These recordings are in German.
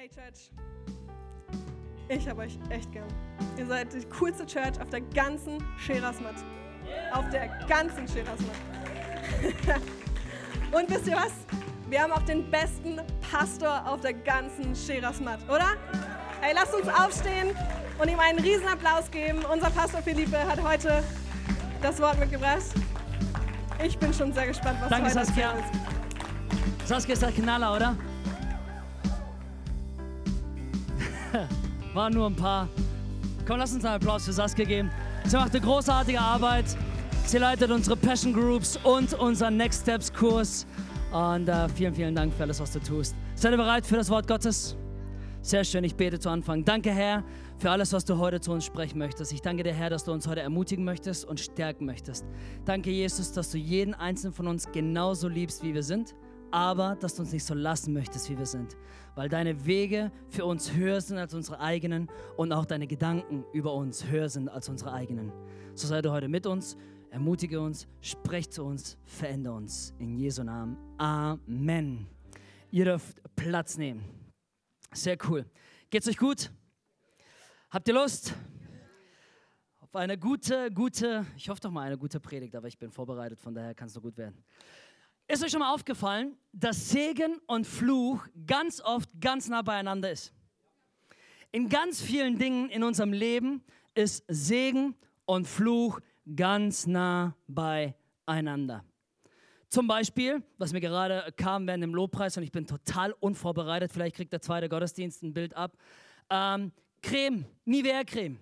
Hey Church, ich habe euch echt gern. Ihr seid die coolste Church auf der ganzen Scherasmat. Auf der ganzen Scherasmat. Und wisst ihr was? Wir haben auch den besten Pastor auf der ganzen Scherasmat, oder? Hey, lasst uns aufstehen und ihm einen riesen Applaus geben. Unser Pastor Philippe hat heute das Wort mitgebracht. Ich bin schon sehr gespannt, was Danke, heute Saskia. ist. Saskia ist der Knaller, oder? Waren nur ein paar. Komm, lass uns einen Applaus für Saskia geben. Sie macht eine großartige Arbeit. Sie leitet unsere Passion Groups und unseren Next Steps Kurs. Und äh, vielen, vielen Dank für alles, was du tust. Seid ihr bereit für das Wort Gottes? Sehr schön, ich bete zu Anfang. Danke, Herr, für alles, was du heute zu uns sprechen möchtest. Ich danke dir, Herr, dass du uns heute ermutigen möchtest und stärken möchtest. Danke, Jesus, dass du jeden einzelnen von uns genauso liebst, wie wir sind, aber dass du uns nicht so lassen möchtest, wie wir sind. Weil deine Wege für uns höher sind als unsere eigenen und auch deine Gedanken über uns höher sind als unsere eigenen. So sei du heute mit uns, ermutige uns, sprech zu uns, verändere uns. In Jesu Namen. Amen. Ihr dürft Platz nehmen. Sehr cool. Geht's euch gut? Habt ihr Lust? Auf eine gute, gute, ich hoffe doch mal eine gute Predigt, aber ich bin vorbereitet, von daher kann es nur gut werden. Ist euch schon mal aufgefallen, dass Segen und Fluch ganz oft ganz nah beieinander ist? In ganz vielen Dingen in unserem Leben ist Segen und Fluch ganz nah beieinander. Zum Beispiel, was mir gerade kam während dem Lobpreis und ich bin total unvorbereitet, vielleicht kriegt der zweite Gottesdienst ein Bild ab. Ähm, Creme, Nivea-Creme.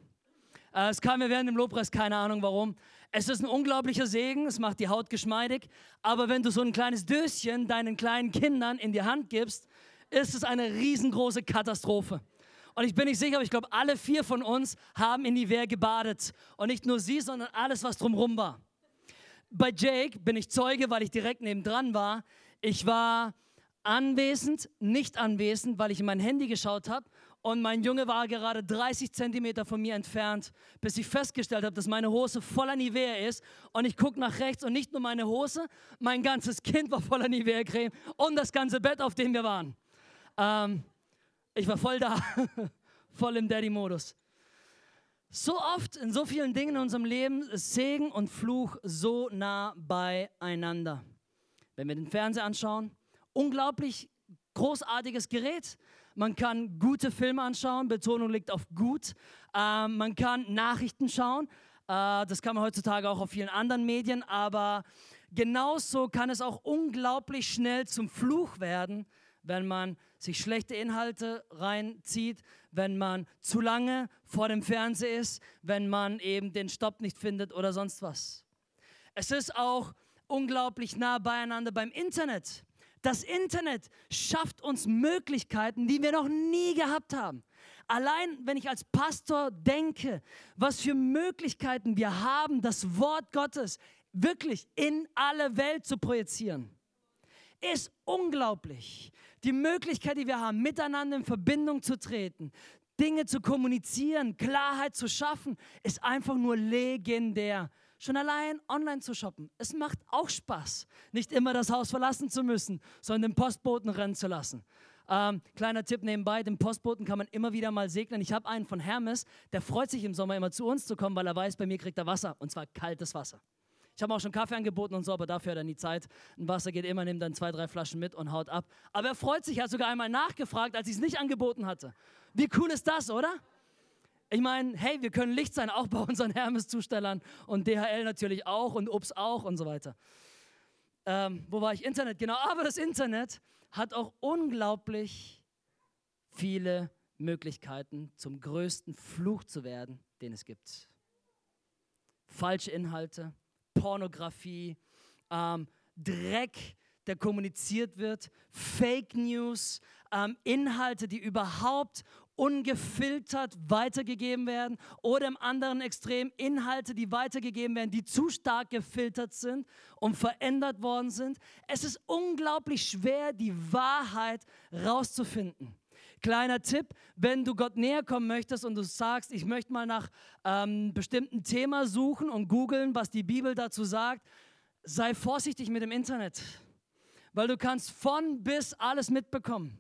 Äh, es kam mir während dem Lobpreis, keine Ahnung warum. Es ist ein unglaublicher Segen, es macht die Haut geschmeidig, aber wenn du so ein kleines Döschen deinen kleinen Kindern in die Hand gibst, ist es eine riesengroße Katastrophe. Und ich bin nicht sicher, aber ich glaube, alle vier von uns haben in Nivea gebadet. Und nicht nur sie, sondern alles, was drumherum war. Bei Jake bin ich Zeuge, weil ich direkt nebendran war. Ich war anwesend, nicht anwesend, weil ich in mein Handy geschaut habe. Und mein Junge war gerade 30 Zentimeter von mir entfernt, bis ich festgestellt habe, dass meine Hose voller Nivea ist. Und ich gucke nach rechts und nicht nur meine Hose, mein ganzes Kind war voller Nivea-Creme und das ganze Bett, auf dem wir waren. Ähm, ich war voll da, voll im Daddy-Modus. So oft in so vielen Dingen in unserem Leben ist Segen und Fluch so nah beieinander. Wenn wir den Fernseher anschauen, unglaublich großartiges Gerät. Man kann gute Filme anschauen, Betonung liegt auf gut. Ähm, man kann Nachrichten schauen. Äh, das kann man heutzutage auch auf vielen anderen Medien, aber genauso kann es auch unglaublich schnell zum Fluch werden, wenn man sich schlechte Inhalte reinzieht, wenn man zu lange vor dem Fernseher ist, wenn man eben den Stopp nicht findet oder sonst was. Es ist auch unglaublich nah beieinander beim Internet. Das Internet schafft uns Möglichkeiten, die wir noch nie gehabt haben. Allein wenn ich als Pastor denke, was für Möglichkeiten wir haben, das Wort Gottes wirklich in alle Welt zu projizieren, ist unglaublich. Die Möglichkeit, die wir haben, miteinander in Verbindung zu treten, Dinge zu kommunizieren, Klarheit zu schaffen, ist einfach nur legendär. Schon allein online zu shoppen, es macht auch Spaß, nicht immer das Haus verlassen zu müssen, sondern den Postboten rennen zu lassen. Ähm, kleiner Tipp nebenbei, den Postboten kann man immer wieder mal segnen. Ich habe einen von Hermes, der freut sich im Sommer immer zu uns zu kommen, weil er weiß, bei mir kriegt er Wasser und zwar kaltes Wasser. Ich habe auch schon Kaffee angeboten und so, aber dafür hat er nie Zeit. Ein Wasser geht immer, nimmt dann zwei, drei Flaschen mit und haut ab. Aber er freut sich, er hat sogar einmal nachgefragt, als ich es nicht angeboten hatte. Wie cool ist das, oder? Ich meine, hey, wir können Licht sein, auch bei unseren Hermes-Zustellern und DHL natürlich auch und Ups auch und so weiter. Ähm, wo war ich? Internet, genau. Aber das Internet hat auch unglaublich viele Möglichkeiten, zum größten Fluch zu werden, den es gibt. Falsche Inhalte, Pornografie, ähm, Dreck, der kommuniziert wird, Fake News, ähm, Inhalte, die überhaupt ungefiltert weitergegeben werden oder im anderen Extrem Inhalte, die weitergegeben werden, die zu stark gefiltert sind und verändert worden sind. Es ist unglaublich schwer, die Wahrheit rauszufinden. Kleiner Tipp, wenn du Gott näher kommen möchtest und du sagst, ich möchte mal nach ähm, bestimmten Thema suchen und googeln, was die Bibel dazu sagt, sei vorsichtig mit dem Internet, weil du kannst von bis alles mitbekommen.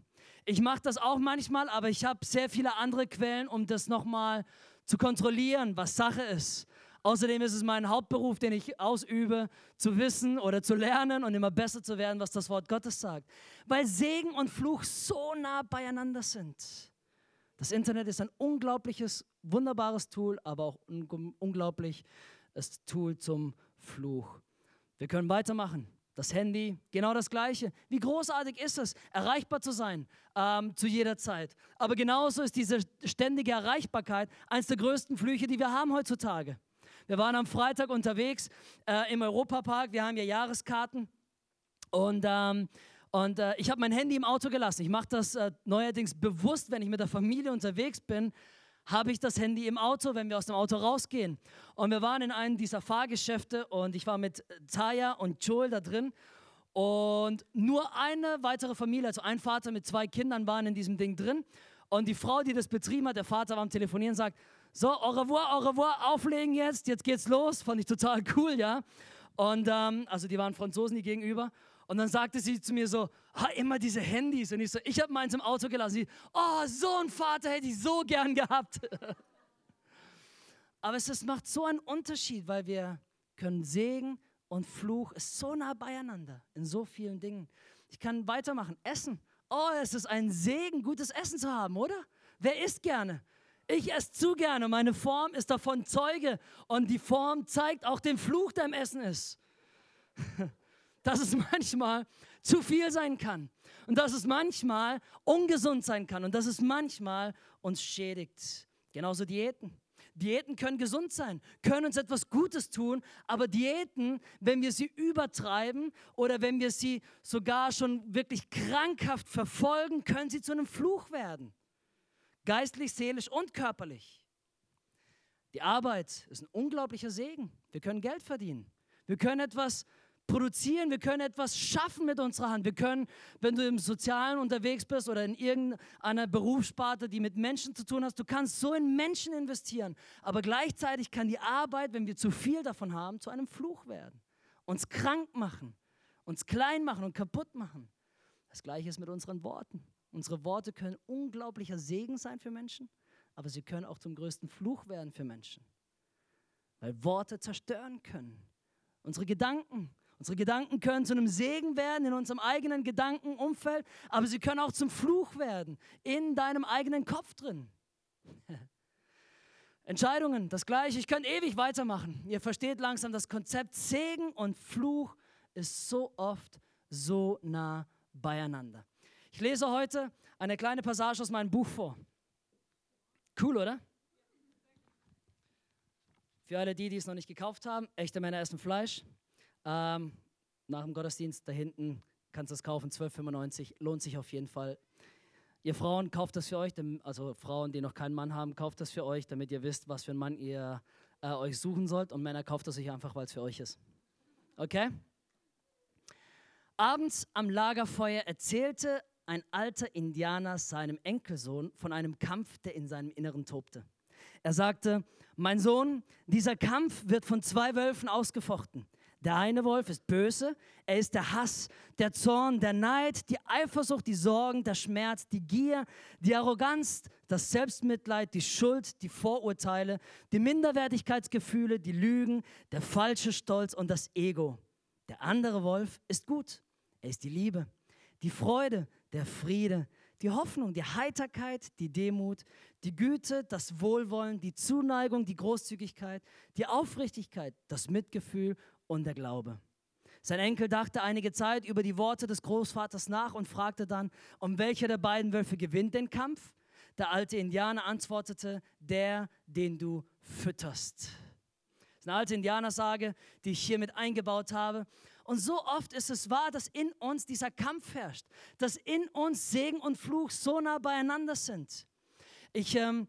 Ich mache das auch manchmal, aber ich habe sehr viele andere Quellen, um das nochmal zu kontrollieren, was Sache ist. Außerdem ist es mein Hauptberuf, den ich ausübe, zu wissen oder zu lernen und immer besser zu werden, was das Wort Gottes sagt. Weil Segen und Fluch so nah beieinander sind. Das Internet ist ein unglaubliches, wunderbares Tool, aber auch ein unglaubliches Tool zum Fluch. Wir können weitermachen. Das Handy, genau das Gleiche. Wie großartig ist es, erreichbar zu sein ähm, zu jeder Zeit. Aber genauso ist diese ständige Erreichbarkeit eines der größten Flüche, die wir haben heutzutage. Wir waren am Freitag unterwegs äh, im Europapark. Wir haben ja Jahreskarten. Und, ähm, und äh, ich habe mein Handy im Auto gelassen. Ich mache das äh, neuerdings bewusst, wenn ich mit der Familie unterwegs bin, habe ich das Handy im Auto, wenn wir aus dem Auto rausgehen. Und wir waren in einem dieser Fahrgeschäfte und ich war mit Taya und Joel da drin. Und nur eine weitere Familie, also ein Vater mit zwei Kindern, waren in diesem Ding drin. Und die Frau, die das betrieben hat, der Vater war am Telefonieren, sagt, so, au revoir, au revoir, auflegen jetzt, jetzt geht's los. Fand ich total cool, ja. Und ähm, also die waren Franzosen, die gegenüber. Und dann sagte sie zu mir so, ha, immer diese Handys. Und ich so, ich habe meins im Auto gelassen. Sie, oh, so ein Vater hätte ich so gern gehabt. Aber es ist, macht so einen Unterschied, weil wir können Segen und Fluch ist so nah beieinander in so vielen Dingen. Ich kann weitermachen. Essen. Oh, es ist ein Segen, gutes Essen zu haben, oder? Wer isst gerne? Ich esse zu gerne. Meine Form ist davon Zeuge. Und die Form zeigt auch den Fluch, der im Essen ist. Dass es manchmal zu viel sein kann. Und dass es manchmal ungesund sein kann. Und dass es manchmal uns schädigt. Genauso Diäten. Diäten können gesund sein, können uns etwas Gutes tun, aber Diäten, wenn wir sie übertreiben oder wenn wir sie sogar schon wirklich krankhaft verfolgen, können sie zu einem Fluch werden geistlich, seelisch und körperlich. Die Arbeit ist ein unglaublicher Segen. Wir können Geld verdienen. Wir können etwas produzieren, wir können etwas schaffen mit unserer Hand. Wir können, wenn du im Sozialen unterwegs bist oder in irgendeiner Berufssparte, die mit Menschen zu tun hast, du kannst so in Menschen investieren. Aber gleichzeitig kann die Arbeit, wenn wir zu viel davon haben, zu einem Fluch werden. Uns krank machen, uns klein machen und kaputt machen. Das gleiche ist mit unseren Worten. Unsere Worte können unglaublicher Segen sein für Menschen, aber sie können auch zum größten Fluch werden für Menschen. Weil Worte zerstören können. Unsere Gedanken. Unsere Gedanken können zu einem Segen werden in unserem eigenen Gedankenumfeld, aber sie können auch zum Fluch werden in deinem eigenen Kopf drin. Entscheidungen, das gleiche. Ich könnte ewig weitermachen. Ihr versteht langsam das Konzept Segen und Fluch ist so oft so nah beieinander. Ich lese heute eine kleine Passage aus meinem Buch vor. Cool, oder? Für alle die, die es noch nicht gekauft haben, echte Männer essen Fleisch. Ähm, nach dem Gottesdienst da hinten kannst du es kaufen, 12,95. Lohnt sich auf jeden Fall. Ihr Frauen, kauft das für euch, also Frauen, die noch keinen Mann haben, kauft das für euch, damit ihr wisst, was für einen Mann ihr äh, euch suchen sollt. Und Männer, kauft das euch einfach, weil es für euch ist. Okay? Abends am Lagerfeuer erzählte ein alter Indianer seinem Enkelsohn von einem Kampf, der in seinem Inneren tobte. Er sagte, mein Sohn, dieser Kampf wird von zwei Wölfen ausgefochten. Der eine Wolf ist böse, er ist der Hass, der Zorn, der Neid, die Eifersucht, die Sorgen, der Schmerz, die Gier, die Arroganz, das Selbstmitleid, die Schuld, die Vorurteile, die Minderwertigkeitsgefühle, die Lügen, der falsche Stolz und das Ego. Der andere Wolf ist gut, er ist die Liebe, die Freude, der Friede, die Hoffnung, die Heiterkeit, die Demut, die Güte, das Wohlwollen, die Zuneigung, die Großzügigkeit, die Aufrichtigkeit, das Mitgefühl und der Glaube. Sein Enkel dachte einige Zeit über die Worte des Großvaters nach und fragte dann, um welcher der beiden Wölfe gewinnt den Kampf? Der alte Indianer antwortete, der, den du fütterst. Das ist eine alte Indianersage, die ich hier mit eingebaut habe. Und so oft ist es wahr, dass in uns dieser Kampf herrscht, dass in uns Segen und Fluch so nah beieinander sind. Ich ähm,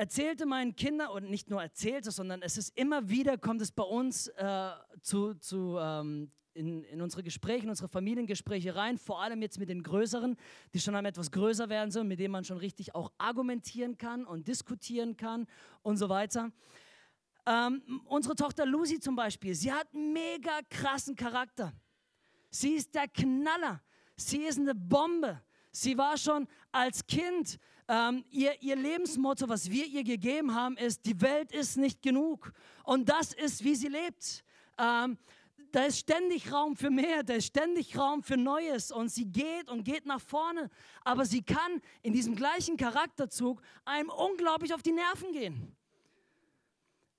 erzählte meinen Kindern, und nicht nur erzählte, sondern es ist immer wieder, kommt es bei uns äh, zu, zu ähm, in, in, unsere Gespräche, in unsere Familiengespräche rein, vor allem jetzt mit den Größeren, die schon einmal etwas größer werden sollen, mit denen man schon richtig auch argumentieren kann und diskutieren kann und so weiter. Ähm, unsere Tochter Lucy zum Beispiel, sie hat mega krassen Charakter. Sie ist der Knaller. Sie ist eine Bombe. Sie war schon als Kind, ähm, ihr, ihr Lebensmotto, was wir ihr gegeben haben, ist, die Welt ist nicht genug. Und das ist, wie sie lebt. Ähm, da ist ständig Raum für mehr, da ist ständig Raum für Neues und sie geht und geht nach vorne. Aber sie kann in diesem gleichen Charakterzug einem unglaublich auf die Nerven gehen.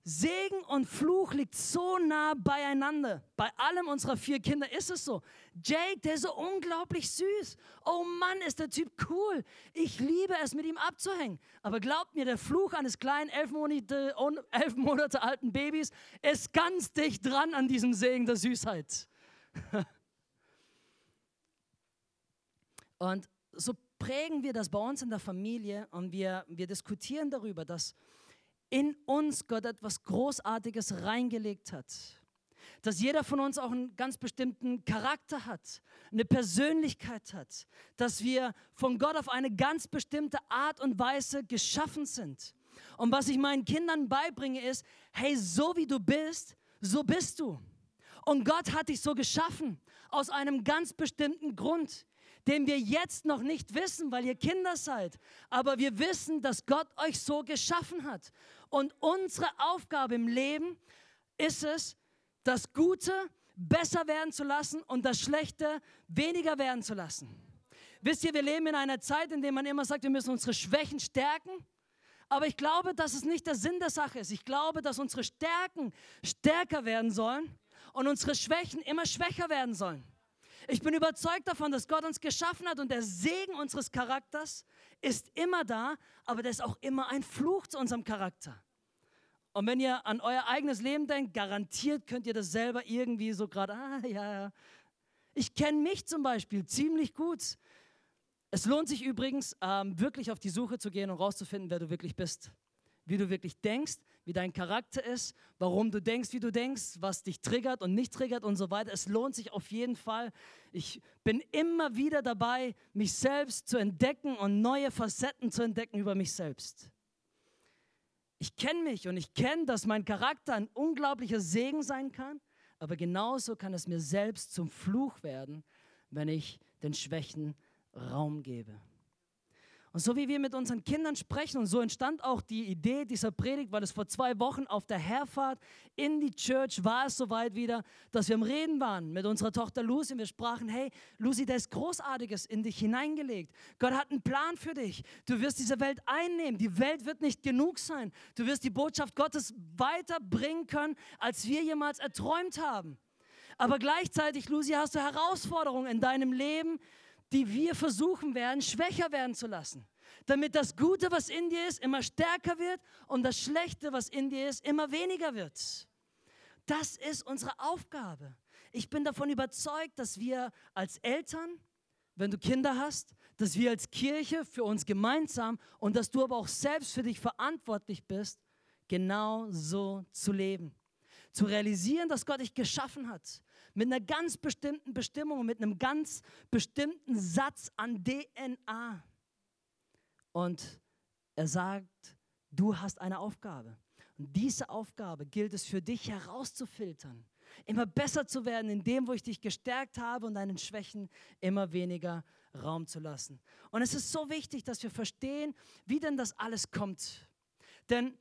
Segen und Fluch liegt so nah beieinander. Bei allem unserer vier Kinder ist es so. Jake, der ist so unglaublich süß. Oh Mann, ist der Typ cool. Ich liebe es, mit ihm abzuhängen. Aber glaubt mir, der Fluch eines kleinen, elf Monate, elf Monate alten Babys ist ganz dicht dran an diesem Segen der Süßheit. und so prägen wir das bei uns in der Familie und wir, wir diskutieren darüber, dass in uns Gott etwas Großartiges reingelegt hat. Dass jeder von uns auch einen ganz bestimmten Charakter hat, eine Persönlichkeit hat, dass wir von Gott auf eine ganz bestimmte Art und Weise geschaffen sind. Und was ich meinen Kindern beibringe ist, hey, so wie du bist, so bist du. Und Gott hat dich so geschaffen, aus einem ganz bestimmten Grund den wir jetzt noch nicht wissen, weil ihr Kinder seid. Aber wir wissen, dass Gott euch so geschaffen hat. Und unsere Aufgabe im Leben ist es, das Gute besser werden zu lassen und das Schlechte weniger werden zu lassen. Wisst ihr, wir leben in einer Zeit, in der man immer sagt, wir müssen unsere Schwächen stärken. Aber ich glaube, dass es nicht der Sinn der Sache ist. Ich glaube, dass unsere Stärken stärker werden sollen und unsere Schwächen immer schwächer werden sollen. Ich bin überzeugt davon, dass Gott uns geschaffen hat und der Segen unseres Charakters ist immer da, aber der ist auch immer ein Fluch zu unserem Charakter. Und wenn ihr an euer eigenes Leben denkt, garantiert könnt ihr das selber irgendwie so gerade, ah ja, ja. Ich kenne mich zum Beispiel ziemlich gut. Es lohnt sich übrigens, ähm, wirklich auf die Suche zu gehen und rauszufinden, wer du wirklich bist wie du wirklich denkst, wie dein Charakter ist, warum du denkst, wie du denkst, was dich triggert und nicht triggert und so weiter. Es lohnt sich auf jeden Fall. Ich bin immer wieder dabei, mich selbst zu entdecken und neue Facetten zu entdecken über mich selbst. Ich kenne mich und ich kenne, dass mein Charakter ein unglaublicher Segen sein kann, aber genauso kann es mir selbst zum Fluch werden, wenn ich den Schwächen Raum gebe. Und so wie wir mit unseren Kindern sprechen, und so entstand auch die Idee dieser Predigt, weil es vor zwei Wochen auf der Herfahrt in die Church war es soweit wieder, dass wir im Reden waren mit unserer Tochter Lucy und wir sprachen, hey Lucy, da ist Großartiges in dich hineingelegt. Gott hat einen Plan für dich. Du wirst diese Welt einnehmen. Die Welt wird nicht genug sein. Du wirst die Botschaft Gottes weiterbringen können, als wir jemals erträumt haben. Aber gleichzeitig, Lucy, hast du Herausforderungen in deinem Leben, die wir versuchen werden, schwächer werden zu lassen. Damit das Gute, was in dir ist, immer stärker wird und das Schlechte, was in dir ist, immer weniger wird. Das ist unsere Aufgabe. Ich bin davon überzeugt, dass wir als Eltern, wenn du Kinder hast, dass wir als Kirche für uns gemeinsam und dass du aber auch selbst für dich verantwortlich bist, genau so zu leben. Zu realisieren, dass Gott dich geschaffen hat, mit einer ganz bestimmten Bestimmung mit einem ganz bestimmten Satz an DNA. Und er sagt, du hast eine Aufgabe. Und diese Aufgabe gilt es für dich herauszufiltern, immer besser zu werden in dem, wo ich dich gestärkt habe und deinen Schwächen immer weniger Raum zu lassen. Und es ist so wichtig, dass wir verstehen, wie denn das alles kommt. Denn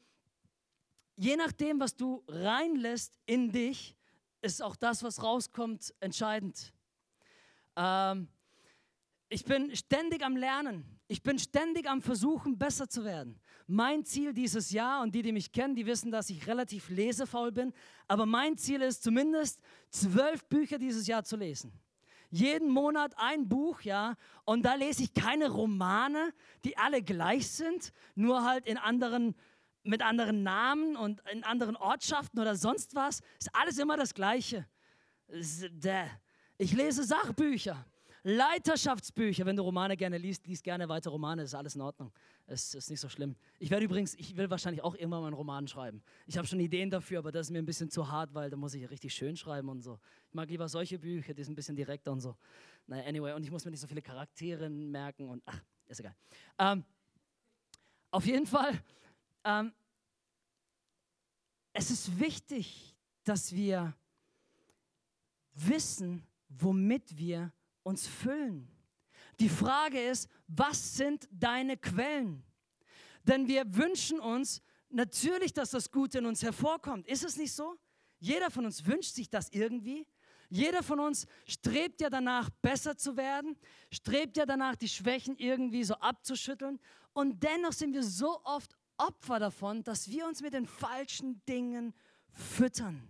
je nachdem, was du reinlässt in dich, ist auch das, was rauskommt, entscheidend. Ähm, ich bin ständig am Lernen. Ich bin ständig am Versuchen, besser zu werden. Mein Ziel dieses Jahr, und die, die mich kennen, die wissen, dass ich relativ lesefaul bin, aber mein Ziel ist zumindest zwölf Bücher dieses Jahr zu lesen. Jeden Monat ein Buch, ja, und da lese ich keine Romane, die alle gleich sind, nur halt in anderen mit anderen Namen und in anderen Ortschaften oder sonst was. Ist alles immer das Gleiche. Ich lese Sachbücher, Leiterschaftsbücher. Wenn du Romane gerne liest, liest gerne weiter Romane, ist alles in Ordnung. Es ist nicht so schlimm. Ich werde übrigens, ich will wahrscheinlich auch irgendwann mal einen Roman schreiben. Ich habe schon Ideen dafür, aber das ist mir ein bisschen zu hart, weil da muss ich richtig schön schreiben und so. Ich mag lieber solche Bücher, die sind ein bisschen direkter und so. Naja, anyway, und ich muss mir nicht so viele Charaktere merken und ach, ist egal. Ähm, auf jeden Fall ähm, es ist wichtig, dass wir wissen, womit wir uns füllen. Die Frage ist, was sind deine Quellen? Denn wir wünschen uns natürlich, dass das Gute in uns hervorkommt. Ist es nicht so? Jeder von uns wünscht sich das irgendwie. Jeder von uns strebt ja danach, besser zu werden, strebt ja danach, die Schwächen irgendwie so abzuschütteln. Und dennoch sind wir so oft Opfer davon, dass wir uns mit den falschen Dingen füttern.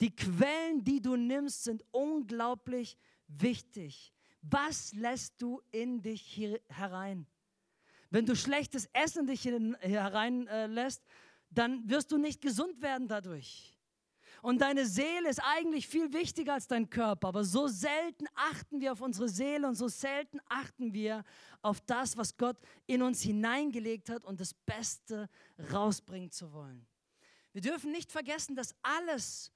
Die Quellen, die du nimmst, sind unglaublich wichtig. Was lässt du in dich herein? Wenn du schlechtes Essen in dich hereinlässt, äh, dann wirst du nicht gesund werden dadurch. Und deine Seele ist eigentlich viel wichtiger als dein Körper. Aber so selten achten wir auf unsere Seele und so selten achten wir auf das, was Gott in uns hineingelegt hat und das Beste rausbringen zu wollen. Wir dürfen nicht vergessen, dass alles,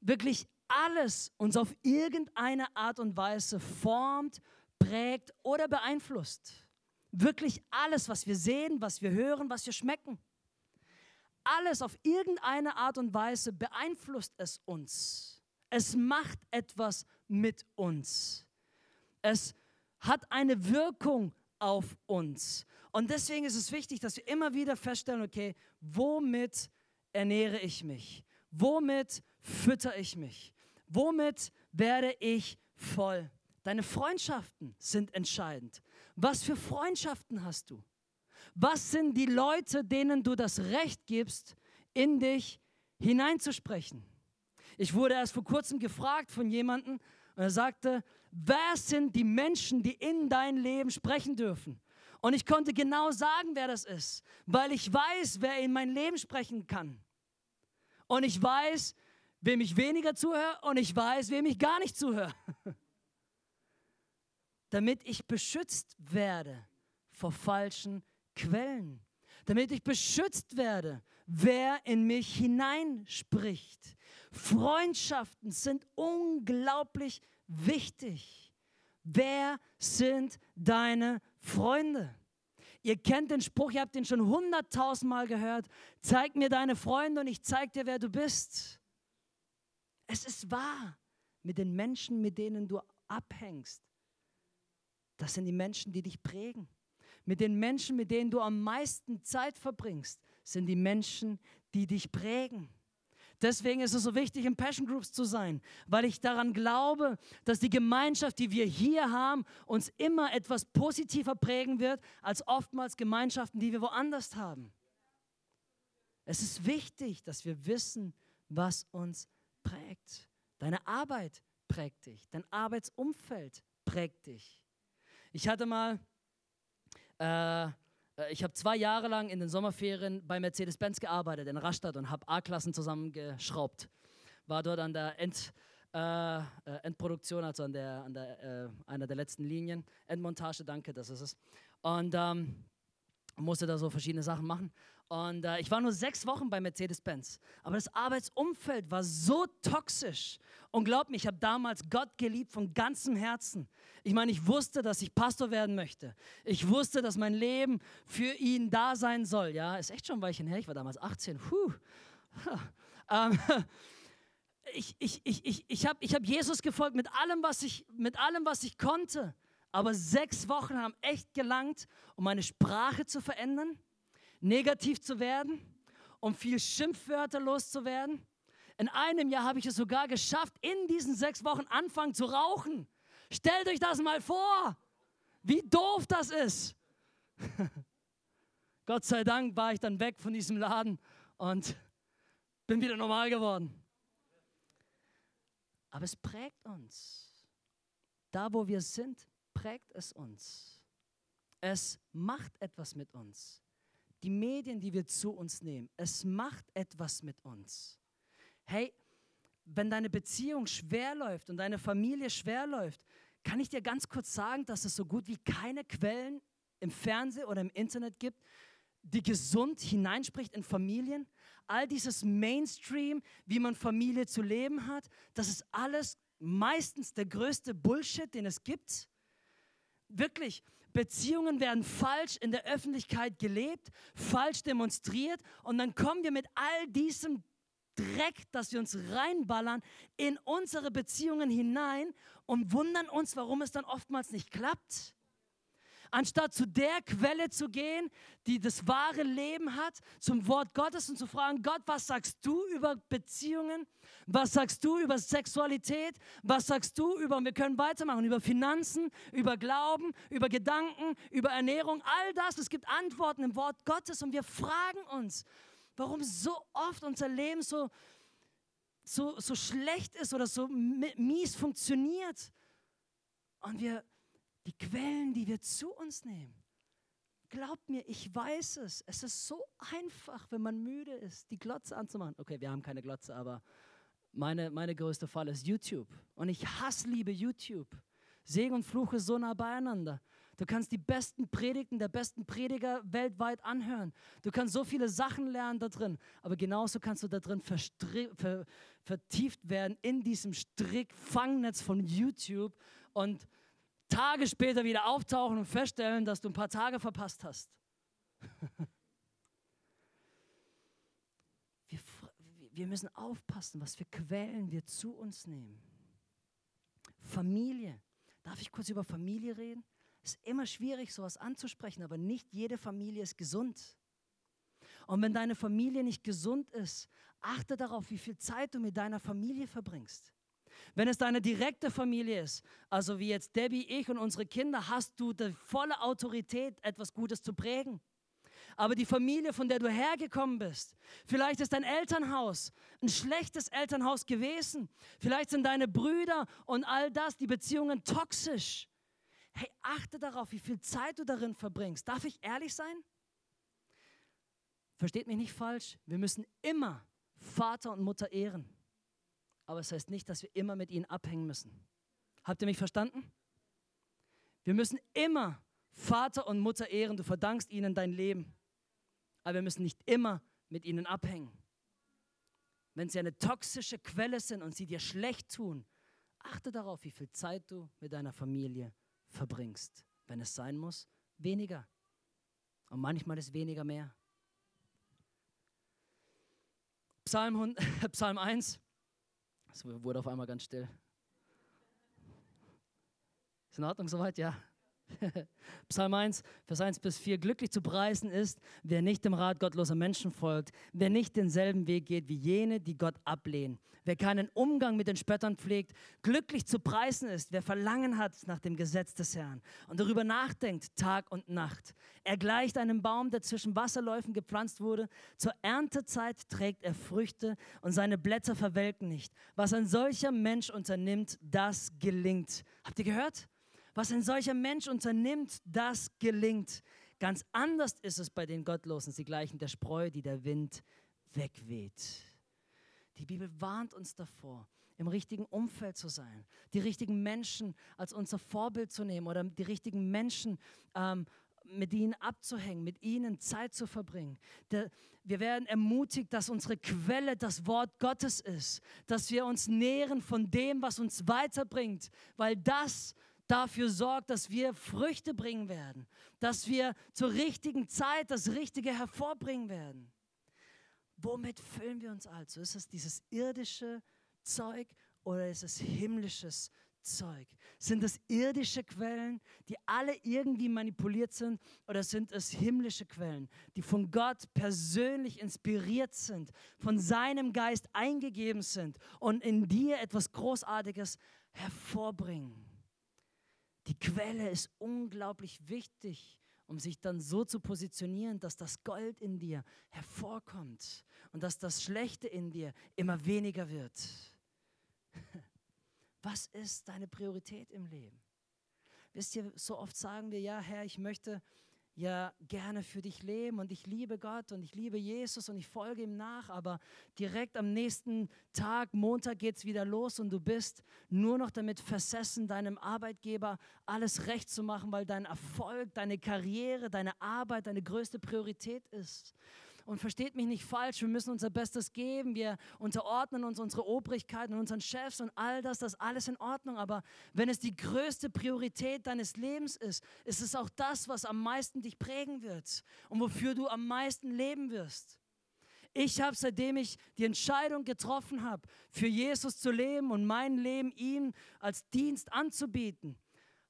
wirklich alles uns auf irgendeine Art und Weise formt, prägt oder beeinflusst. Wirklich alles, was wir sehen, was wir hören, was wir schmecken alles auf irgendeine Art und Weise beeinflusst es uns. Es macht etwas mit uns. Es hat eine Wirkung auf uns. Und deswegen ist es wichtig, dass wir immer wieder feststellen, okay, womit ernähre ich mich? Womit fütter ich mich? Womit werde ich voll? Deine Freundschaften sind entscheidend. Was für Freundschaften hast du? Was sind die Leute, denen du das Recht gibst, in dich hineinzusprechen? Ich wurde erst vor kurzem gefragt von jemandem und er sagte, wer sind die Menschen, die in dein Leben sprechen dürfen? Und ich konnte genau sagen, wer das ist, weil ich weiß, wer in mein Leben sprechen kann. Und ich weiß, wem ich weniger zuhöre und ich weiß, wem ich gar nicht zuhöre. Damit ich beschützt werde vor falschen Quellen, damit ich beschützt werde, wer in mich hineinspricht. Freundschaften sind unglaublich wichtig. Wer sind deine Freunde? Ihr kennt den Spruch, ihr habt den schon hunderttausendmal gehört. Zeig mir deine Freunde und ich zeig dir, wer du bist. Es ist wahr mit den Menschen, mit denen du abhängst. Das sind die Menschen, die dich prägen mit den Menschen, mit denen du am meisten Zeit verbringst, sind die Menschen, die dich prägen. Deswegen ist es so wichtig, in Passion Groups zu sein, weil ich daran glaube, dass die Gemeinschaft, die wir hier haben, uns immer etwas positiver prägen wird, als oftmals Gemeinschaften, die wir woanders haben. Es ist wichtig, dass wir wissen, was uns prägt. Deine Arbeit prägt dich, dein Arbeitsumfeld prägt dich. Ich hatte mal äh, äh, ich habe zwei Jahre lang in den Sommerferien bei Mercedes-Benz gearbeitet in Rastatt und habe A-Klassen zusammengeschraubt. War dort an der End, äh, äh, Endproduktion, also an, der, an der, äh, einer der letzten Linien. Endmontage, danke, das ist es. Und ähm, musste da so verschiedene Sachen machen. Und äh, ich war nur sechs Wochen bei Mercedes-Benz. Aber das Arbeitsumfeld war so toxisch. Und glaub mir, ich habe damals Gott geliebt von ganzem Herzen. Ich meine, ich wusste, dass ich Pastor werden möchte. Ich wusste, dass mein Leben für ihn da sein soll. Ja, ist echt schon ein Weilchen her. Ich war damals 18. Puh. ähm, ich ich, ich, ich, ich habe ich hab Jesus gefolgt mit allem, was ich, mit allem, was ich konnte. Aber sechs Wochen haben echt gelangt, um meine Sprache zu verändern negativ zu werden, um viel Schimpfwörter loszuwerden. In einem Jahr habe ich es sogar geschafft, in diesen sechs Wochen anfangen zu rauchen. Stellt euch das mal vor, wie doof das ist. Gott sei Dank war ich dann weg von diesem Laden und bin wieder normal geworden. Aber es prägt uns. Da, wo wir sind, prägt es uns. Es macht etwas mit uns die Medien, die wir zu uns nehmen, es macht etwas mit uns. Hey, wenn deine Beziehung schwer läuft und deine Familie schwer läuft, kann ich dir ganz kurz sagen, dass es so gut wie keine Quellen im Fernsehen oder im Internet gibt, die gesund hineinspricht in Familien. All dieses Mainstream, wie man Familie zu leben hat, das ist alles meistens der größte Bullshit, den es gibt. Wirklich, Beziehungen werden falsch in der Öffentlichkeit gelebt, falsch demonstriert und dann kommen wir mit all diesem Dreck, das wir uns reinballern, in unsere Beziehungen hinein und wundern uns, warum es dann oftmals nicht klappt. Anstatt zu der Quelle zu gehen, die das wahre Leben hat, zum Wort Gottes und zu fragen, Gott, was sagst du über Beziehungen? Was sagst du über Sexualität? Was sagst du über, wir können weitermachen, über Finanzen, über Glauben, über Gedanken, über Ernährung, all das. Es gibt Antworten im Wort Gottes und wir fragen uns, warum so oft unser Leben so, so, so schlecht ist oder so mies funktioniert. Und wir, die Quellen, die wir zu uns nehmen, glaubt mir, ich weiß es. Es ist so einfach, wenn man müde ist, die Glotze anzumachen. Okay, wir haben keine Glotze, aber meine, meine größte Fall ist YouTube. Und ich hasse, liebe YouTube. Segen und Fluche so nah beieinander. Du kannst die besten Predigten der besten Prediger weltweit anhören. Du kannst so viele Sachen lernen da drin. Aber genauso kannst du da drin ver vertieft werden in diesem Strick-Fangnetz von YouTube und Tage später wieder auftauchen und feststellen, dass du ein paar Tage verpasst hast. wir, wir müssen aufpassen, was für Quellen wir zu uns nehmen. Familie. Darf ich kurz über Familie reden? Es ist immer schwierig, sowas anzusprechen, aber nicht jede Familie ist gesund. Und wenn deine Familie nicht gesund ist, achte darauf, wie viel Zeit du mit deiner Familie verbringst. Wenn es deine direkte Familie ist, also wie jetzt Debbie, ich und unsere Kinder, hast du die volle Autorität, etwas Gutes zu prägen. Aber die Familie, von der du hergekommen bist, vielleicht ist dein Elternhaus ein schlechtes Elternhaus gewesen. Vielleicht sind deine Brüder und all das, die Beziehungen toxisch. Hey, achte darauf, wie viel Zeit du darin verbringst. Darf ich ehrlich sein? Versteht mich nicht falsch, wir müssen immer Vater und Mutter ehren. Aber es heißt nicht, dass wir immer mit ihnen abhängen müssen. Habt ihr mich verstanden? Wir müssen immer Vater und Mutter ehren. Du verdankst ihnen dein Leben. Aber wir müssen nicht immer mit ihnen abhängen. Wenn sie eine toxische Quelle sind und sie dir schlecht tun, achte darauf, wie viel Zeit du mit deiner Familie verbringst. Wenn es sein muss, weniger. Und manchmal ist weniger mehr. Psalm 1. Es wurde auf einmal ganz still. Ist in Ordnung soweit? Ja. Psalm 1, Vers 1 bis 4. Glücklich zu preisen ist, wer nicht dem Rat gottloser Menschen folgt, wer nicht denselben Weg geht wie jene, die Gott ablehnen, wer keinen Umgang mit den Spöttern pflegt. Glücklich zu preisen ist, wer Verlangen hat nach dem Gesetz des Herrn und darüber nachdenkt Tag und Nacht. Er gleicht einem Baum, der zwischen Wasserläufen gepflanzt wurde. Zur Erntezeit trägt er Früchte und seine Blätter verwelken nicht. Was ein solcher Mensch unternimmt, das gelingt. Habt ihr gehört? Was ein solcher Mensch unternimmt, das gelingt. Ganz anders ist es bei den Gottlosen. Sie gleichen der Spreu, die der Wind wegweht. Die Bibel warnt uns davor, im richtigen Umfeld zu sein, die richtigen Menschen als unser Vorbild zu nehmen oder die richtigen Menschen ähm, mit ihnen abzuhängen, mit ihnen Zeit zu verbringen. wir werden ermutigt, dass unsere Quelle das Wort Gottes ist, dass wir uns nähren von dem, was uns weiterbringt, weil das dafür sorgt, dass wir Früchte bringen werden, dass wir zur richtigen Zeit das Richtige hervorbringen werden. Womit füllen wir uns also? Ist es dieses irdische Zeug oder ist es himmlisches Zeug? Sind es irdische Quellen, die alle irgendwie manipuliert sind oder sind es himmlische Quellen, die von Gott persönlich inspiriert sind, von seinem Geist eingegeben sind und in dir etwas Großartiges hervorbringen? Die Quelle ist unglaublich wichtig, um sich dann so zu positionieren, dass das Gold in dir hervorkommt und dass das Schlechte in dir immer weniger wird. Was ist deine Priorität im Leben? Wisst ihr, so oft sagen wir, ja, Herr, ich möchte ja gerne für dich leben und ich liebe Gott und ich liebe Jesus und ich folge ihm nach, aber direkt am nächsten Tag, Montag geht es wieder los und du bist nur noch damit versessen, deinem Arbeitgeber alles recht zu machen, weil dein Erfolg, deine Karriere, deine Arbeit deine größte Priorität ist. Und versteht mich nicht falsch, wir müssen unser Bestes geben. Wir unterordnen uns unsere Obrigkeiten und unseren Chefs und all das, das alles in Ordnung. Aber wenn es die größte Priorität deines Lebens ist, ist es auch das, was am meisten dich prägen wird und wofür du am meisten leben wirst. Ich habe, seitdem ich die Entscheidung getroffen habe, für Jesus zu leben und mein Leben ihm als Dienst anzubieten,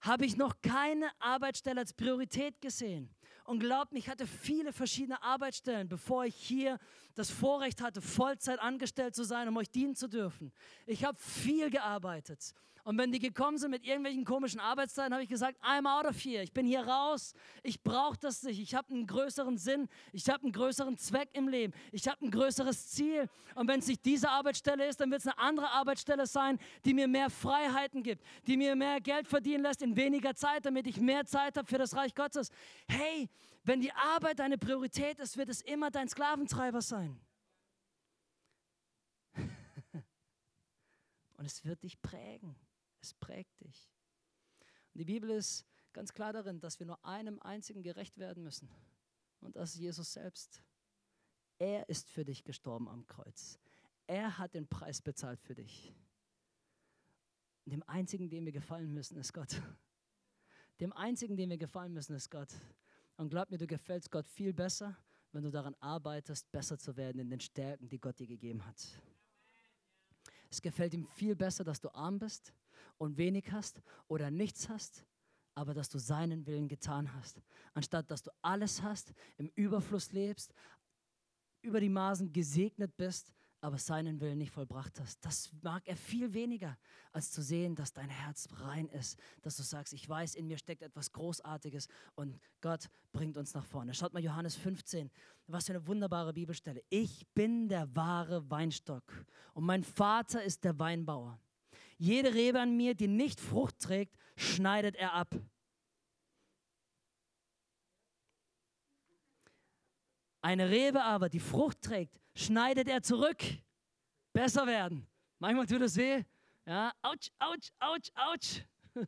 habe ich noch keine Arbeitsstelle als Priorität gesehen. Und glaubt mir, ich hatte viele verschiedene Arbeitsstellen, bevor ich hier das Vorrecht hatte, Vollzeit angestellt zu sein, um euch dienen zu dürfen. Ich habe viel gearbeitet. Und wenn die gekommen sind mit irgendwelchen komischen Arbeitszeiten, habe ich gesagt, I'm out of here. Ich bin hier raus. Ich brauche das nicht. Ich habe einen größeren Sinn. Ich habe einen größeren Zweck im Leben. Ich habe ein größeres Ziel. Und wenn es nicht diese Arbeitsstelle ist, dann wird es eine andere Arbeitsstelle sein, die mir mehr Freiheiten gibt, die mir mehr Geld verdienen lässt in weniger Zeit, damit ich mehr Zeit habe für das Reich Gottes. Hey, wenn die Arbeit deine Priorität ist, wird es immer dein Sklaventreiber sein. Und es wird dich prägen. Es prägt dich. Und die Bibel ist ganz klar darin, dass wir nur einem einzigen gerecht werden müssen. Und das ist Jesus selbst. Er ist für dich gestorben am Kreuz. Er hat den Preis bezahlt für dich. Und dem einzigen, dem wir gefallen müssen, ist Gott. Dem einzigen, dem wir gefallen müssen, ist Gott. Und glaub mir, du gefällst Gott viel besser, wenn du daran arbeitest, besser zu werden in den Stärken, die Gott dir gegeben hat. Es gefällt ihm viel besser, dass du arm bist und wenig hast oder nichts hast, aber dass du seinen Willen getan hast, anstatt dass du alles hast, im Überfluss lebst, über die Maßen gesegnet bist, aber seinen Willen nicht vollbracht hast. Das mag er viel weniger, als zu sehen, dass dein Herz rein ist, dass du sagst, ich weiß, in mir steckt etwas Großartiges und Gott bringt uns nach vorne. Schaut mal Johannes 15, was für eine wunderbare Bibelstelle. Ich bin der wahre Weinstock und mein Vater ist der Weinbauer. Jede Rebe an mir, die nicht Frucht trägt, schneidet er ab. Eine Rebe aber, die Frucht trägt, schneidet er zurück. Besser werden. Manchmal tut es weh. Ja, ouch, ouch, ouch, ouch.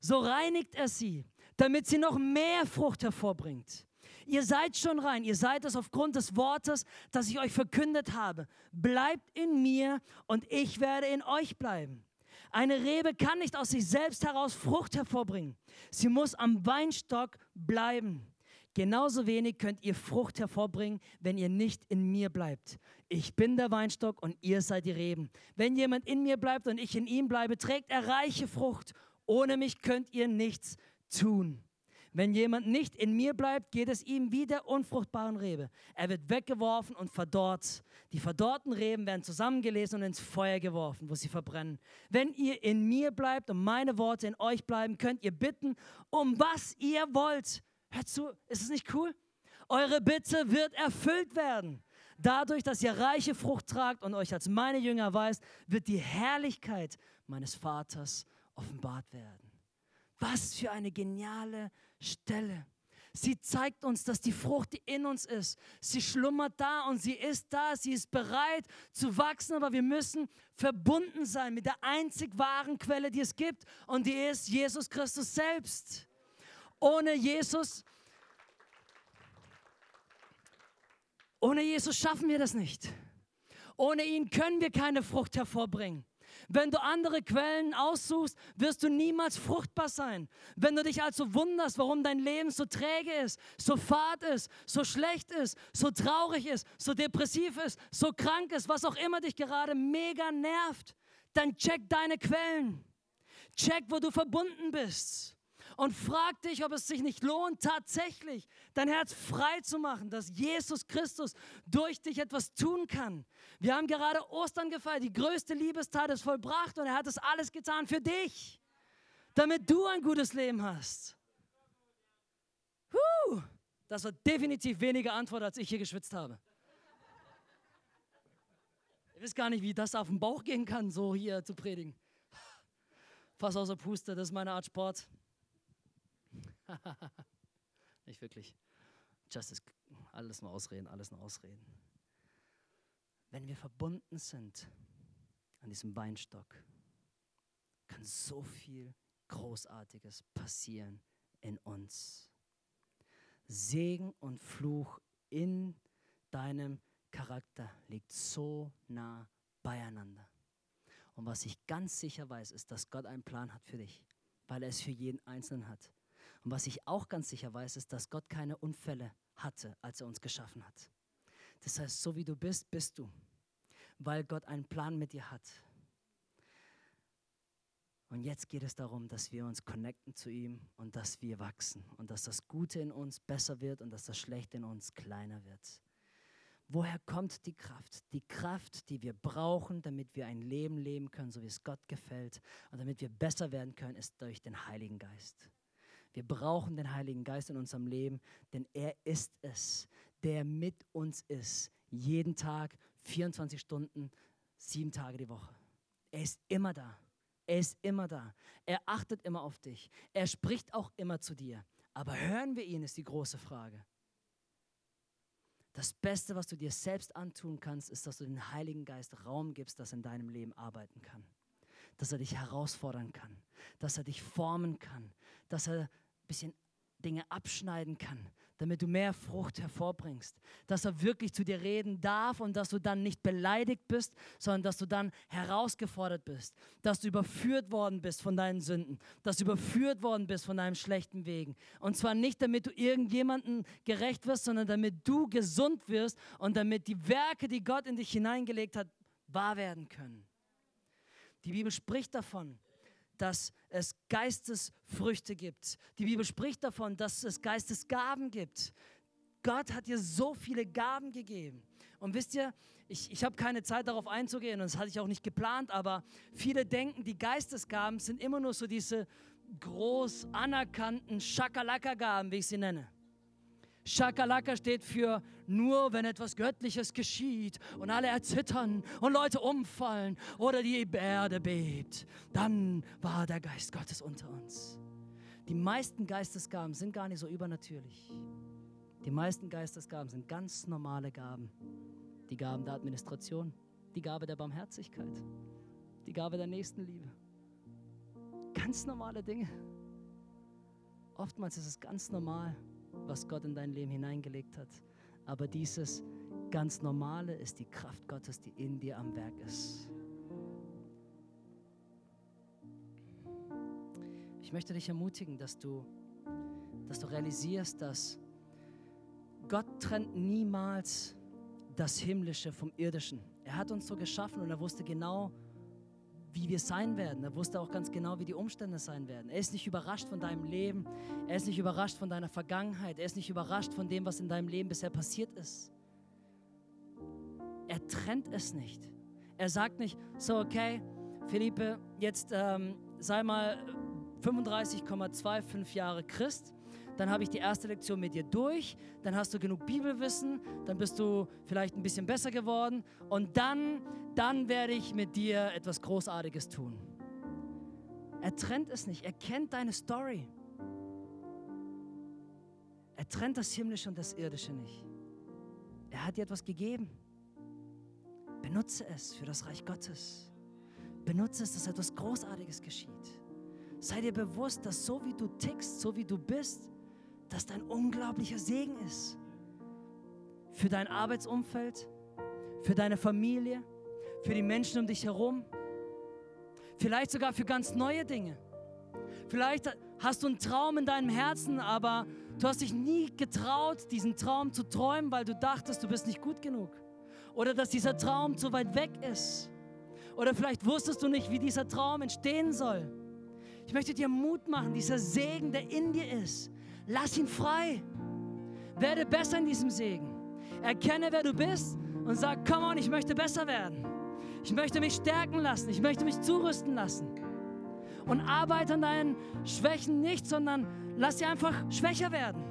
So reinigt er sie, damit sie noch mehr Frucht hervorbringt. Ihr seid schon rein, ihr seid es aufgrund des Wortes, das ich euch verkündet habe. Bleibt in mir und ich werde in euch bleiben. Eine Rebe kann nicht aus sich selbst heraus Frucht hervorbringen. Sie muss am Weinstock bleiben. Genauso wenig könnt ihr Frucht hervorbringen, wenn ihr nicht in mir bleibt. Ich bin der Weinstock und ihr seid die Reben. Wenn jemand in mir bleibt und ich in ihm bleibe, trägt er reiche Frucht. Ohne mich könnt ihr nichts tun. Wenn jemand nicht in mir bleibt, geht es ihm wie der unfruchtbaren Rebe. Er wird weggeworfen und verdorrt. Die verdorrten Reben werden zusammengelesen und ins Feuer geworfen, wo sie verbrennen. Wenn ihr in mir bleibt und meine Worte in euch bleiben, könnt ihr bitten, um was ihr wollt. Hört zu, ist es nicht cool? Eure Bitte wird erfüllt werden. Dadurch, dass ihr reiche Frucht tragt und euch als meine Jünger weist, wird die Herrlichkeit meines Vaters offenbart werden. Was für eine geniale Stelle. Sie zeigt uns, dass die Frucht, die in uns ist, sie schlummert da und sie ist da, sie ist bereit zu wachsen, aber wir müssen verbunden sein mit der einzig wahren Quelle, die es gibt und die ist Jesus Christus selbst. Ohne Jesus, ohne Jesus schaffen wir das nicht. Ohne ihn können wir keine Frucht hervorbringen. Wenn du andere Quellen aussuchst, wirst du niemals fruchtbar sein. Wenn du dich also wunderst, warum dein Leben so träge ist, so fad ist, so schlecht ist, so traurig ist, so depressiv ist, so krank ist, was auch immer dich gerade mega nervt, dann check deine Quellen. Check, wo du verbunden bist und frag dich, ob es sich nicht lohnt, tatsächlich dein Herz frei zu machen, dass Jesus Christus durch dich etwas tun kann. Wir haben gerade Ostern gefeiert, die größte Liebestat ist vollbracht und er hat es alles getan für dich, damit du ein gutes Leben hast. Huh, das war definitiv weniger Antwort, als ich hier geschwitzt habe. Ihr wisst gar nicht, wie das auf den Bauch gehen kann, so hier zu predigen. Fass außer Puste, das ist meine Art Sport. Nicht wirklich. Justice, alles nur ausreden, alles nur ausreden. Wenn wir verbunden sind an diesem Weinstock, kann so viel Großartiges passieren in uns. Segen und Fluch in deinem Charakter liegt so nah beieinander. Und was ich ganz sicher weiß, ist, dass Gott einen Plan hat für dich, weil er es für jeden Einzelnen hat. Und was ich auch ganz sicher weiß, ist, dass Gott keine Unfälle hatte, als er uns geschaffen hat. Das heißt, so wie du bist, bist du, weil Gott einen Plan mit dir hat. Und jetzt geht es darum, dass wir uns connecten zu ihm und dass wir wachsen und dass das Gute in uns besser wird und dass das Schlechte in uns kleiner wird. Woher kommt die Kraft? Die Kraft, die wir brauchen, damit wir ein Leben leben können, so wie es Gott gefällt und damit wir besser werden können, ist durch den Heiligen Geist. Wir brauchen den Heiligen Geist in unserem Leben, denn er ist es, der mit uns ist. Jeden Tag, 24 Stunden, sieben Tage die Woche. Er ist immer da. Er ist immer da. Er achtet immer auf dich. Er spricht auch immer zu dir. Aber hören wir ihn, ist die große Frage. Das Beste, was du dir selbst antun kannst, ist, dass du den Heiligen Geist Raum gibst, dass er in deinem Leben arbeiten kann. Dass er dich herausfordern kann. Dass er dich formen kann. Dass er bisschen Dinge abschneiden kann, damit du mehr Frucht hervorbringst. Dass er wirklich zu dir reden darf und dass du dann nicht beleidigt bist, sondern dass du dann herausgefordert bist. Dass du überführt worden bist von deinen Sünden. Dass du überführt worden bist von deinem schlechten Wegen. Und zwar nicht, damit du irgendjemandem gerecht wirst, sondern damit du gesund wirst und damit die Werke, die Gott in dich hineingelegt hat, wahr werden können. Die Bibel spricht davon, dass es Geistesfrüchte gibt. Die Bibel spricht davon, dass es Geistesgaben gibt. Gott hat dir so viele Gaben gegeben. Und wisst ihr, ich, ich habe keine Zeit darauf einzugehen und das hatte ich auch nicht geplant, aber viele denken, die Geistesgaben sind immer nur so diese groß anerkannten Schakalaka-Gaben, wie ich sie nenne. Shakalaka steht für nur, wenn etwas Göttliches geschieht und alle erzittern und Leute umfallen oder die Erde bebt, dann war der Geist Gottes unter uns. Die meisten Geistesgaben sind gar nicht so übernatürlich. Die meisten Geistesgaben sind ganz normale Gaben. Die Gaben der Administration, die Gabe der Barmherzigkeit, die Gabe der Nächstenliebe. Ganz normale Dinge. Oftmals ist es ganz normal, was Gott in dein Leben hineingelegt hat. Aber dieses ganz Normale ist die Kraft Gottes, die in dir am Werk ist. Ich möchte dich ermutigen, dass du, dass du realisierst, dass Gott trennt niemals das Himmlische vom Irdischen. Er hat uns so geschaffen und er wusste genau, wie wir sein werden. Er wusste auch ganz genau, wie die Umstände sein werden. Er ist nicht überrascht von deinem Leben. Er ist nicht überrascht von deiner Vergangenheit. Er ist nicht überrascht von dem, was in deinem Leben bisher passiert ist. Er trennt es nicht. Er sagt nicht, so okay, Philippe, jetzt ähm, sei mal 35,25 Jahre Christ dann habe ich die erste Lektion mit dir durch, dann hast du genug Bibelwissen, dann bist du vielleicht ein bisschen besser geworden und dann, dann werde ich mit dir etwas Großartiges tun. Er trennt es nicht, er kennt deine Story. Er trennt das Himmlische und das Irdische nicht. Er hat dir etwas gegeben. Benutze es für das Reich Gottes. Benutze es, dass etwas Großartiges geschieht. Sei dir bewusst, dass so wie du tickst, so wie du bist, dass dein unglaublicher Segen ist. Für dein Arbeitsumfeld, für deine Familie, für die Menschen um dich herum. Vielleicht sogar für ganz neue Dinge. Vielleicht hast du einen Traum in deinem Herzen, aber du hast dich nie getraut, diesen Traum zu träumen, weil du dachtest, du bist nicht gut genug. Oder dass dieser Traum zu weit weg ist. Oder vielleicht wusstest du nicht, wie dieser Traum entstehen soll. Ich möchte dir Mut machen, dieser Segen, der in dir ist, Lass ihn frei. Werde besser in diesem Segen. Erkenne, wer du bist und sag, komm on, ich möchte besser werden. Ich möchte mich stärken lassen. Ich möchte mich zurüsten lassen. Und arbeite an deinen Schwächen nicht, sondern lass sie einfach schwächer werden.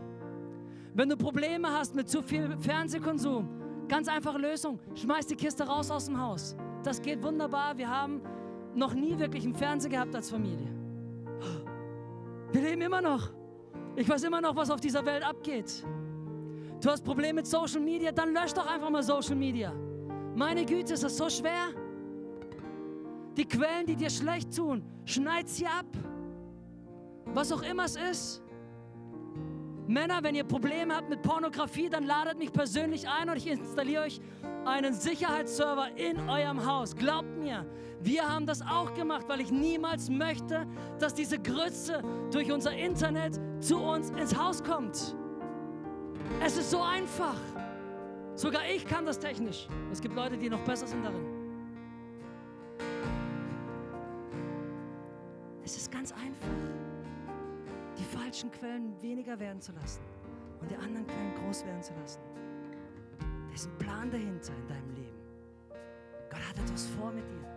Wenn du Probleme hast mit zu viel Fernsehkonsum, ganz einfache Lösung, schmeiß die Kiste raus aus dem Haus. Das geht wunderbar. Wir haben noch nie wirklich einen Fernseher gehabt als Familie. Wir leben immer noch. Ich weiß immer noch, was auf dieser Welt abgeht. Du hast Probleme mit Social Media, dann lösch doch einfach mal Social Media. Meine Güte, ist das so schwer? Die Quellen, die dir schlecht tun, schneid sie ab. Was auch immer es ist. Männer, wenn ihr Probleme habt mit Pornografie, dann ladet mich persönlich ein und ich installiere euch einen Sicherheitsserver in eurem Haus. Glaubt mir, wir haben das auch gemacht, weil ich niemals möchte, dass diese Grütze durch unser Internet zu uns ins Haus kommt. Es ist so einfach. Sogar ich kann das technisch. Es gibt Leute, die noch besser sind darin. ganz einfach. Die falschen Quellen weniger werden zu lassen und die anderen Quellen groß werden zu lassen. Da ist ein Plan dahinter in deinem Leben. Gott hat etwas vor mit dir.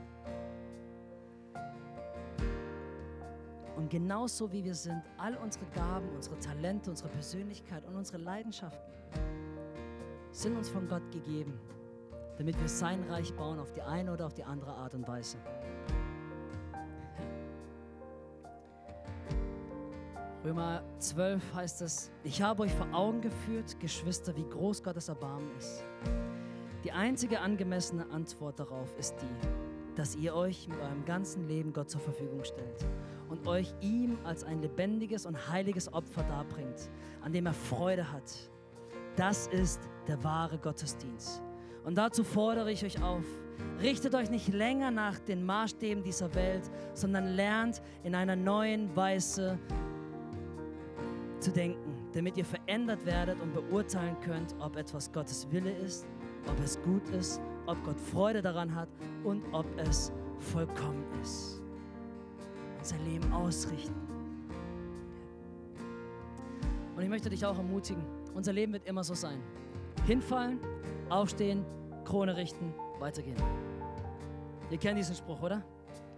Und genauso wie wir sind, all unsere Gaben, unsere Talente, unsere Persönlichkeit und unsere Leidenschaften sind uns von Gott gegeben, damit wir sein Reich bauen auf die eine oder auf die andere Art und Weise. Römer 12 heißt es, ich habe euch vor Augen geführt, Geschwister, wie groß Gottes Erbarmen ist. Die einzige angemessene Antwort darauf ist die, dass ihr euch mit eurem ganzen Leben Gott zur Verfügung stellt und euch ihm als ein lebendiges und heiliges Opfer darbringt, an dem er Freude hat. Das ist der wahre Gottesdienst. Und dazu fordere ich euch auf, richtet euch nicht länger nach den Maßstäben dieser Welt, sondern lernt in einer neuen Weise zu denken, damit ihr verändert werdet und beurteilen könnt, ob etwas Gottes Wille ist, ob es gut ist, ob Gott Freude daran hat und ob es vollkommen ist. Unser Leben ausrichten. Und ich möchte dich auch ermutigen, unser Leben wird immer so sein. Hinfallen, aufstehen, Krone richten, weitergehen. Ihr kennt diesen Spruch, oder?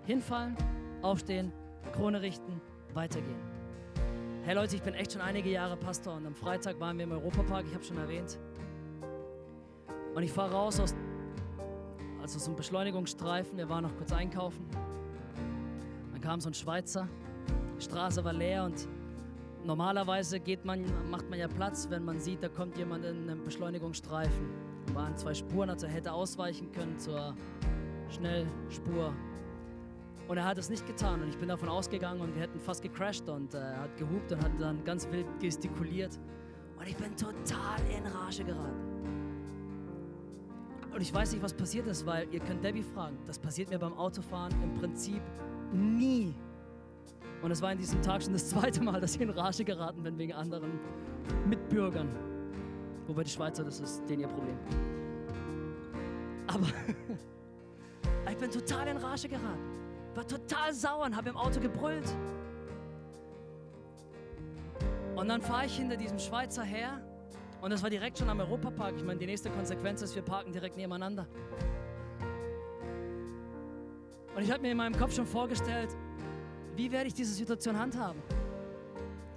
Hinfallen, aufstehen, Krone richten, weitergehen. Hey Leute, ich bin echt schon einige Jahre Pastor und am Freitag waren wir im Europapark, ich habe schon erwähnt. Und ich fahre raus aus also so einem Beschleunigungsstreifen, wir waren noch kurz einkaufen. Dann kam so ein Schweizer, die Straße war leer und normalerweise geht man, macht man ja Platz, wenn man sieht, da kommt jemand in einem Beschleunigungsstreifen. Da waren zwei Spuren, also er hätte ausweichen können zur Schnellspur. Und er hat es nicht getan und ich bin davon ausgegangen und wir hätten fast gecrashed und äh, hat gehupt und hat dann ganz wild gestikuliert. Und ich bin total in Rage geraten. Und ich weiß nicht, was passiert ist, weil ihr könnt Debbie fragen. Das passiert mir beim Autofahren im Prinzip nie. Und es war in diesem Tag schon das zweite Mal, dass ich in Rage geraten bin wegen anderen Mitbürgern. Wobei die Schweizer, das ist denen ihr Problem. Aber ich bin total in Rage geraten war total sauer und habe im Auto gebrüllt. Und dann fahre ich hinter diesem Schweizer her und das war direkt schon am Europapark. Ich meine, die nächste Konsequenz ist, wir parken direkt nebeneinander. Und ich habe mir in meinem Kopf schon vorgestellt, wie werde ich diese Situation handhaben?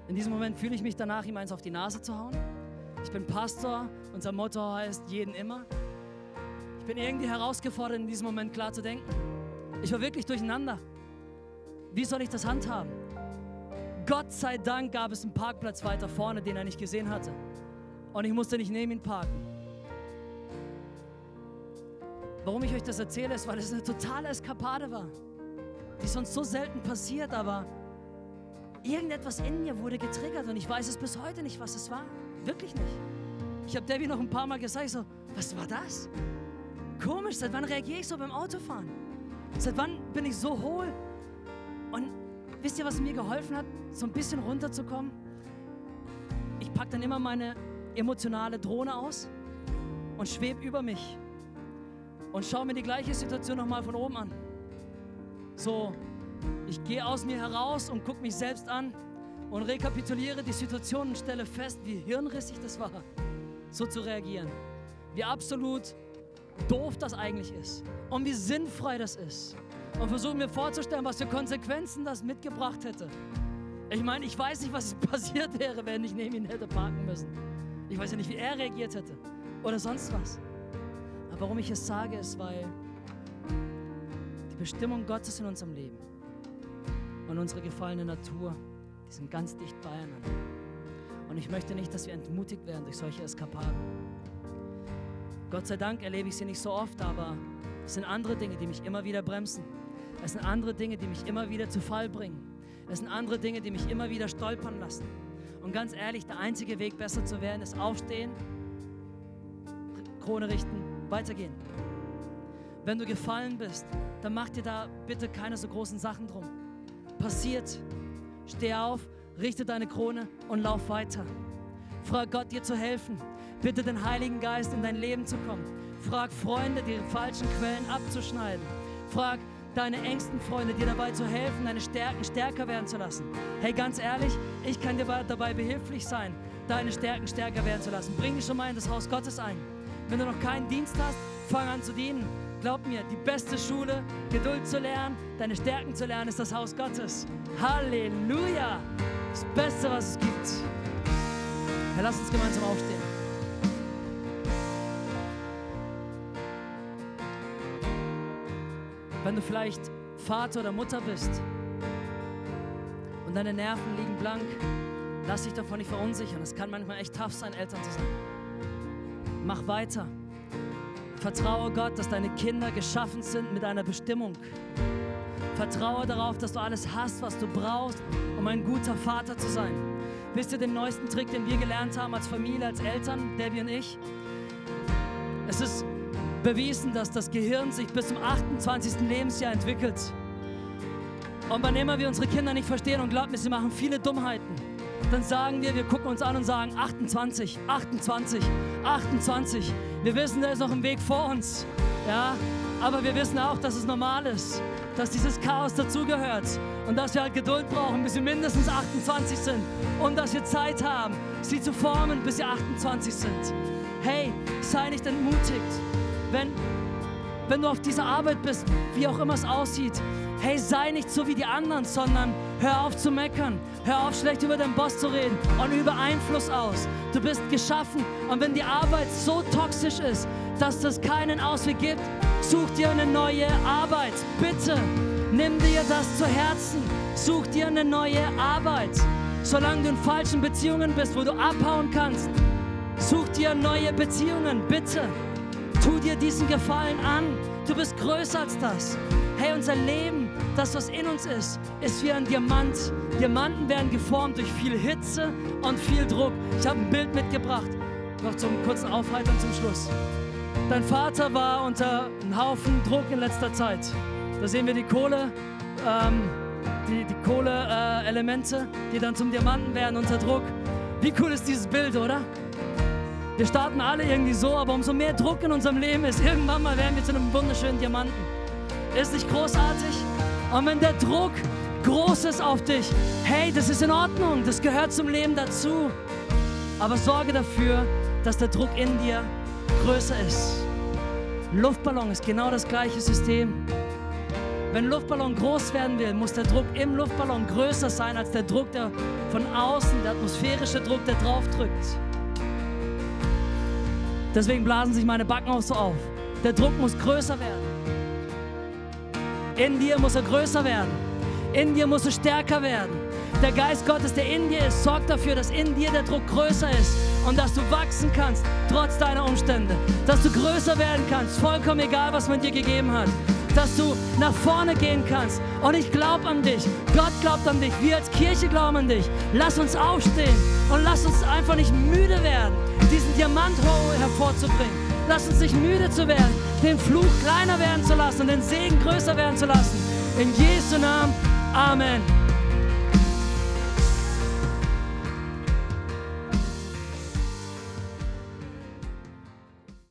In diesem Moment fühle ich mich danach, ihm eins auf die Nase zu hauen. Ich bin Pastor, unser Motto heißt jeden immer. Ich bin irgendwie herausgefordert, in diesem Moment klar zu denken. Ich war wirklich durcheinander. Wie soll ich das handhaben? Gott sei Dank gab es einen Parkplatz weiter vorne, den er nicht gesehen hatte. Und ich musste nicht neben ihn parken. Warum ich euch das erzähle, ist, weil es eine totale Eskapade war, die sonst so selten passiert, aber irgendetwas in mir wurde getriggert und ich weiß es bis heute nicht, was es war. Wirklich nicht. Ich habe Debbie noch ein paar Mal gesagt, so, was war das? Komisch, seit wann reagiere ich so beim Autofahren? Seit wann bin ich so hohl? Und wisst ihr, was mir geholfen hat, so ein bisschen runterzukommen? Ich packe dann immer meine emotionale Drohne aus und schwebe über mich und schaue mir die gleiche Situation nochmal von oben an. So, ich gehe aus mir heraus und gucke mich selbst an und rekapituliere die Situation und stelle fest, wie hirnrissig das war, so zu reagieren. Wie absolut doof das eigentlich ist und wie sinnfrei das ist. Und versuche mir vorzustellen, was für Konsequenzen das mitgebracht hätte. Ich meine, ich weiß nicht, was passiert wäre, wenn ich neben ihn hätte parken müssen. Ich weiß ja nicht, wie er reagiert hätte oder sonst was. Aber warum ich es sage, ist, weil die Bestimmung Gottes in unserem Leben und unsere gefallene Natur, die sind ganz dicht beieinander. Und ich möchte nicht, dass wir entmutigt werden durch solche Eskapaden. Gott sei Dank erlebe ich sie nicht so oft, aber es sind andere Dinge, die mich immer wieder bremsen. Es sind andere Dinge, die mich immer wieder zu Fall bringen. Es sind andere Dinge, die mich immer wieder stolpern lassen. Und ganz ehrlich, der einzige Weg, besser zu werden, ist aufstehen, Krone richten, weitergehen. Wenn du gefallen bist, dann mach dir da bitte keine so großen Sachen drum. Passiert. Steh auf, richte deine Krone und lauf weiter. Frag Gott, dir zu helfen. Bitte den Heiligen Geist in dein Leben zu kommen. Frag Freunde, die falschen Quellen abzuschneiden. Frag deine engsten Freunde, dir dabei zu helfen, deine Stärken stärker werden zu lassen. Hey, ganz ehrlich, ich kann dir dabei behilflich sein, deine Stärken stärker werden zu lassen. Bring dich schon mal in das Haus Gottes ein. Wenn du noch keinen Dienst hast, fang an zu dienen. Glaub mir, die beste Schule, Geduld zu lernen, deine Stärken zu lernen, ist das Haus Gottes. Halleluja! Das Beste, was es gibt. Herr, lass uns gemeinsam aufstehen. Wenn du vielleicht Vater oder Mutter bist und deine Nerven liegen blank, lass dich davon nicht verunsichern. Es kann manchmal echt tough sein, Eltern zu sein. Mach weiter. Vertraue Gott, dass deine Kinder geschaffen sind mit einer Bestimmung. Vertraue darauf, dass du alles hast, was du brauchst, um ein guter Vater zu sein. Wisst ihr den neuesten Trick, den wir gelernt haben als Familie, als Eltern, Debbie und ich? Es ist bewiesen, dass das Gehirn sich bis zum 28. Lebensjahr entwickelt. Und wann immer wir unsere Kinder nicht verstehen und glauben, sie machen viele Dummheiten, dann sagen wir, wir gucken uns an und sagen 28, 28, 28. Wir wissen, da ist noch ein Weg vor uns. Ja, aber wir wissen auch, dass es normal ist, dass dieses Chaos dazugehört und dass wir halt Geduld brauchen, bis sie mindestens 28 sind und dass wir Zeit haben, sie zu formen, bis sie 28 sind. Hey, sei nicht entmutigt wenn, wenn du auf dieser Arbeit bist, wie auch immer es aussieht, hey, sei nicht so wie die anderen, sondern hör auf zu meckern. Hör auf, schlecht über deinen Boss zu reden und über Einfluss aus. Du bist geschaffen und wenn die Arbeit so toxisch ist, dass es keinen Ausweg gibt, such dir eine neue Arbeit. Bitte, nimm dir das zu Herzen. Such dir eine neue Arbeit. Solange du in falschen Beziehungen bist, wo du abhauen kannst, such dir neue Beziehungen, bitte. Tu dir diesen Gefallen an. Du bist größer als das. Hey, unser Leben, das, was in uns ist, ist wie ein Diamant. Diamanten werden geformt durch viel Hitze und viel Druck. Ich habe ein Bild mitgebracht, noch zum kurzen Aufheitern zum Schluss. Dein Vater war unter einem Haufen Druck in letzter Zeit. Da sehen wir die Kohle, ähm, die, die Kohleelemente, äh, die dann zum Diamanten werden unter Druck. Wie cool ist dieses Bild, oder? Wir starten alle irgendwie so, aber umso mehr Druck in unserem Leben ist, irgendwann mal werden wir zu einem wunderschönen Diamanten. Ist nicht großartig? Und wenn der Druck groß ist auf dich, hey, das ist in Ordnung, das gehört zum Leben dazu. Aber sorge dafür, dass der Druck in dir größer ist. Luftballon ist genau das gleiche System. Wenn Luftballon groß werden will, muss der Druck im Luftballon größer sein als der Druck, der von außen, der atmosphärische Druck, der drauf drückt. Deswegen blasen sich meine Backen auch so auf. Der Druck muss größer werden. In dir muss er größer werden. In dir muss er stärker werden. Der Geist Gottes, der in dir ist, sorgt dafür, dass in dir der Druck größer ist und dass du wachsen kannst, trotz deiner Umstände. Dass du größer werden kannst, vollkommen egal, was man dir gegeben hat dass du nach vorne gehen kannst. Und ich glaube an dich. Gott glaubt an dich. Wir als Kirche glauben an dich. Lass uns aufstehen und lass uns einfach nicht müde werden, diesen Diamant hervorzubringen. Lass uns nicht müde zu werden, den Fluch kleiner werden zu lassen und den Segen größer werden zu lassen. In Jesu Namen. Amen.